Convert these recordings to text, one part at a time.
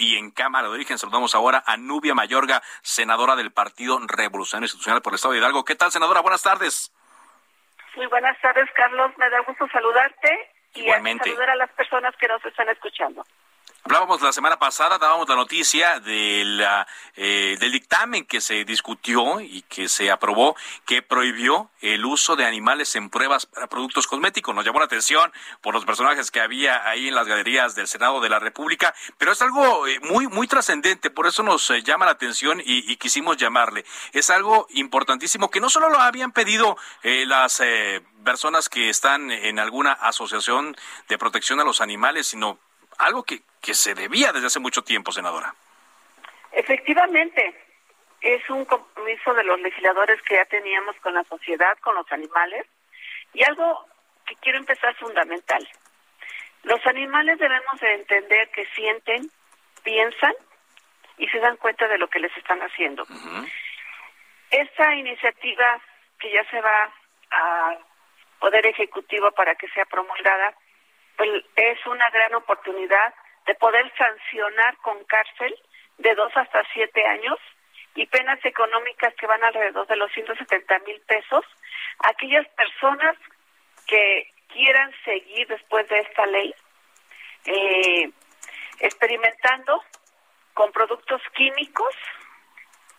Y en Cámara de Origen saludamos ahora a Nubia Mayorga, senadora del Partido Revolución Institucional por el Estado de Hidalgo. ¿Qué tal, senadora? Buenas tardes. Muy buenas tardes, Carlos. Me da gusto saludarte y saludar a las personas que nos están escuchando. Hablábamos la semana pasada, dábamos la noticia de la, eh, del dictamen que se discutió y que se aprobó que prohibió el uso de animales en pruebas para productos cosméticos. Nos llamó la atención por los personajes que había ahí en las galerías del Senado de la República, pero es algo eh, muy, muy trascendente, por eso nos eh, llama la atención y, y, quisimos llamarle. Es algo importantísimo que no solo lo habían pedido las personas que están en alguna asociación de protección a los animales, sino algo que, que se debía desde hace mucho tiempo, senadora. Efectivamente, es un compromiso de los legisladores que ya teníamos con la sociedad, con los animales, y algo que quiero empezar fundamental. Los animales debemos de entender que sienten, piensan y se dan cuenta de lo que les están haciendo. Esta iniciativa que ya se va a Poder Ejecutivo para que sea promulgada, es una gran oportunidad de poder sancionar con cárcel de dos hasta siete años y penas económicas que van alrededor de los 170 mil pesos. A aquellas personas que quieran seguir después de esta ley eh, experimentando con productos químicos.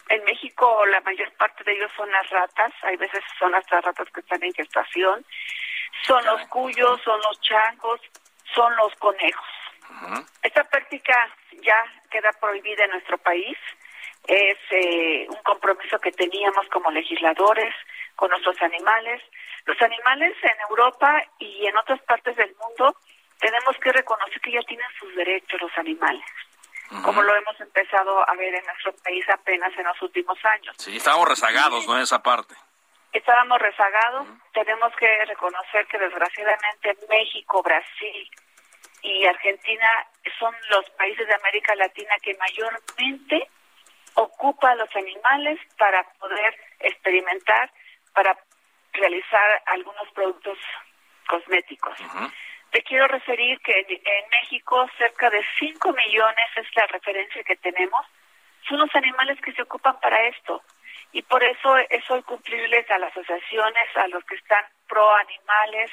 En México la mayor parte de ellos son las ratas, hay veces son hasta ratas que están en gestación, son los cuyos, son los changos, son los conejos. Esta práctica ya queda prohibida en nuestro país. Es eh, un compromiso que teníamos como legisladores con nuestros animales. Los animales en Europa y en otras partes del mundo tenemos que reconocer que ya tienen sus derechos los animales, como lo hemos empezado a ver en nuestro país apenas en los últimos años. Sí, estábamos rezagados, ¿no? En esa parte. Estábamos rezagados. Tenemos que reconocer que desgraciadamente México, Brasil, y Argentina son los países de América Latina que mayormente ocupa los animales para poder experimentar, para realizar algunos productos cosméticos. Te quiero referir que en México cerca de 5 millones es la referencia que tenemos, son los animales que se ocupan para esto. Y por eso es hoy cumplirles a las asociaciones, a los que están pro animales,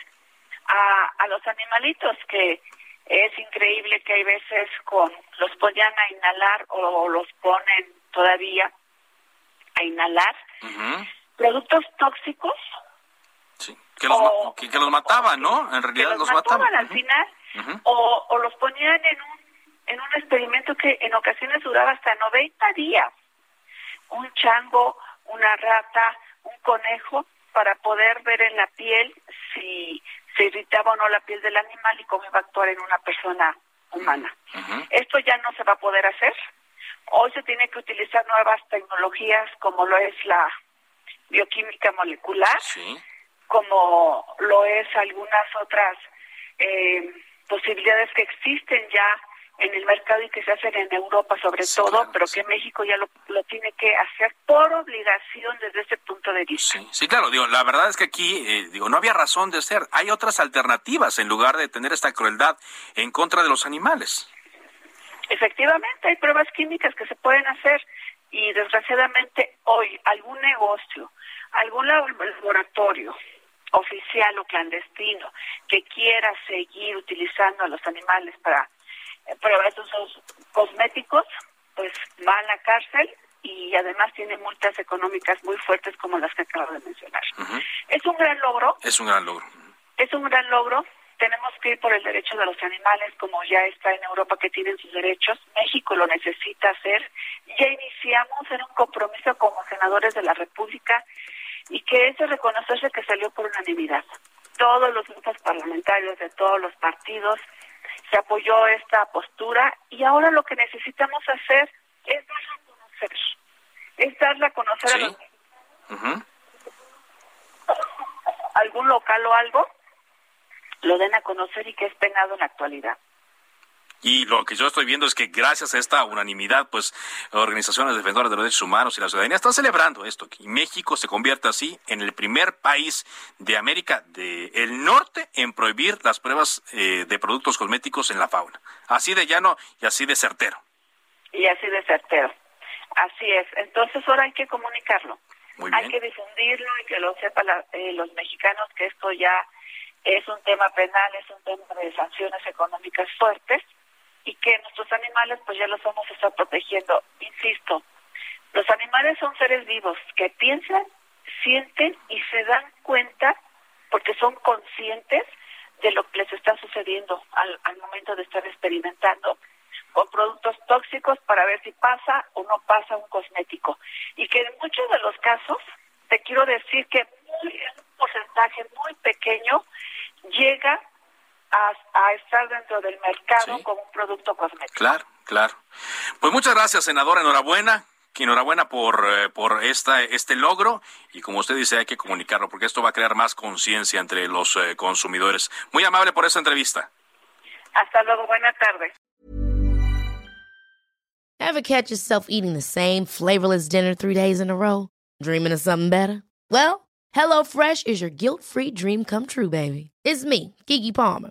a, a los animalitos que es increíble que hay veces con los ponían a inhalar o los ponen todavía a inhalar productos tóxicos. Sí, que los, que, los mataban, ¿no? En realidad los, mataban. al final o, o los ponían en un, en un experimento que en ocasiones duraba hasta 90 días. Un chango, una rata, un conejo, para poder ver en la piel si se irritaba o no la piel del animal y cómo iba a actuar en una persona humana. Esto ya no se va a poder hacer. Hoy se tiene que utilizar nuevas tecnologías como lo es la bioquímica molecular, como lo es algunas otras eh, posibilidades que existen ya en el mercado y que se hacen en Europa sobre todo, pero que México ya lo, lo, tiene que hacer por obligación desde ese punto de vista. Sí, claro, digo, la verdad es que aquí eh, digo, no había razón de ser. Hay otras alternativas en lugar de tener esta crueldad en contra de los animales. Efectivamente, hay pruebas químicas que se pueden hacer y desgraciadamente hoy algún negocio, algún laboratorio oficial o clandestino que quiera seguir utilizando a los animales para pero estos son cosméticos, pues va a la cárcel y además tiene multas económicas muy fuertes como las que acabo de mencionar. Es un gran logro. Es un gran logro. Es un gran logro. Tenemos que ir por el derecho de los animales, como ya está en Europa que tienen sus derechos. México lo necesita hacer. Ya iniciamos en un compromiso como senadores de la República y que es de reconocerse que salió por unanimidad. Todos los grupos parlamentarios de todos los partidos se apoyó esta postura y ahora lo que necesitamos hacer es darla a conocer, es darla a conocer a los algún local o algo, lo den a conocer y que es penado en la actualidad. Y lo que yo estoy viendo es que gracias a esta unanimidad, pues organizaciones defensoras de los derechos humanos y la ciudadanía están celebrando esto, que México se convierta así en el primer país de América del Norte en prohibir las pruebas eh, de productos cosméticos en la fauna. Así de llano y así de certero. Y así de certero. Así es. Entonces ahora hay que comunicarlo. Hay que difundirlo y que lo sepan eh, los mexicanos que esto ya es un tema penal, es un tema de sanciones económicas fuertes y que nuestros animales pues ya los vamos a estar protegiendo. Insisto, los animales son seres vivos que piensan, sienten y se dan cuenta porque son conscientes de lo que les está sucediendo al, al momento de estar experimentando con productos tóxicos para ver si pasa o no pasa un cosmético. Y que en muchos de los casos, te quiero decir que muy, un porcentaje muy pequeño a, estar dentro del mercado como un producto cosmético. Claro, claro. Pues muchas gracias, senadora. Enhorabuena. Enhorabuena por, eh, por esta, este logro y como usted dice hay que comunicarlo porque esto va a crear más conciencia entre los eh, consumidores. Muy amable por esta entrevista. Hasta luego, buena tarde. Ever catch yourself eating the same flavorless dinner three days in a row? Dreaming of something better? Well, HelloFresh is your guilt-free dream come true, baby. It's me, Kiki Palmer.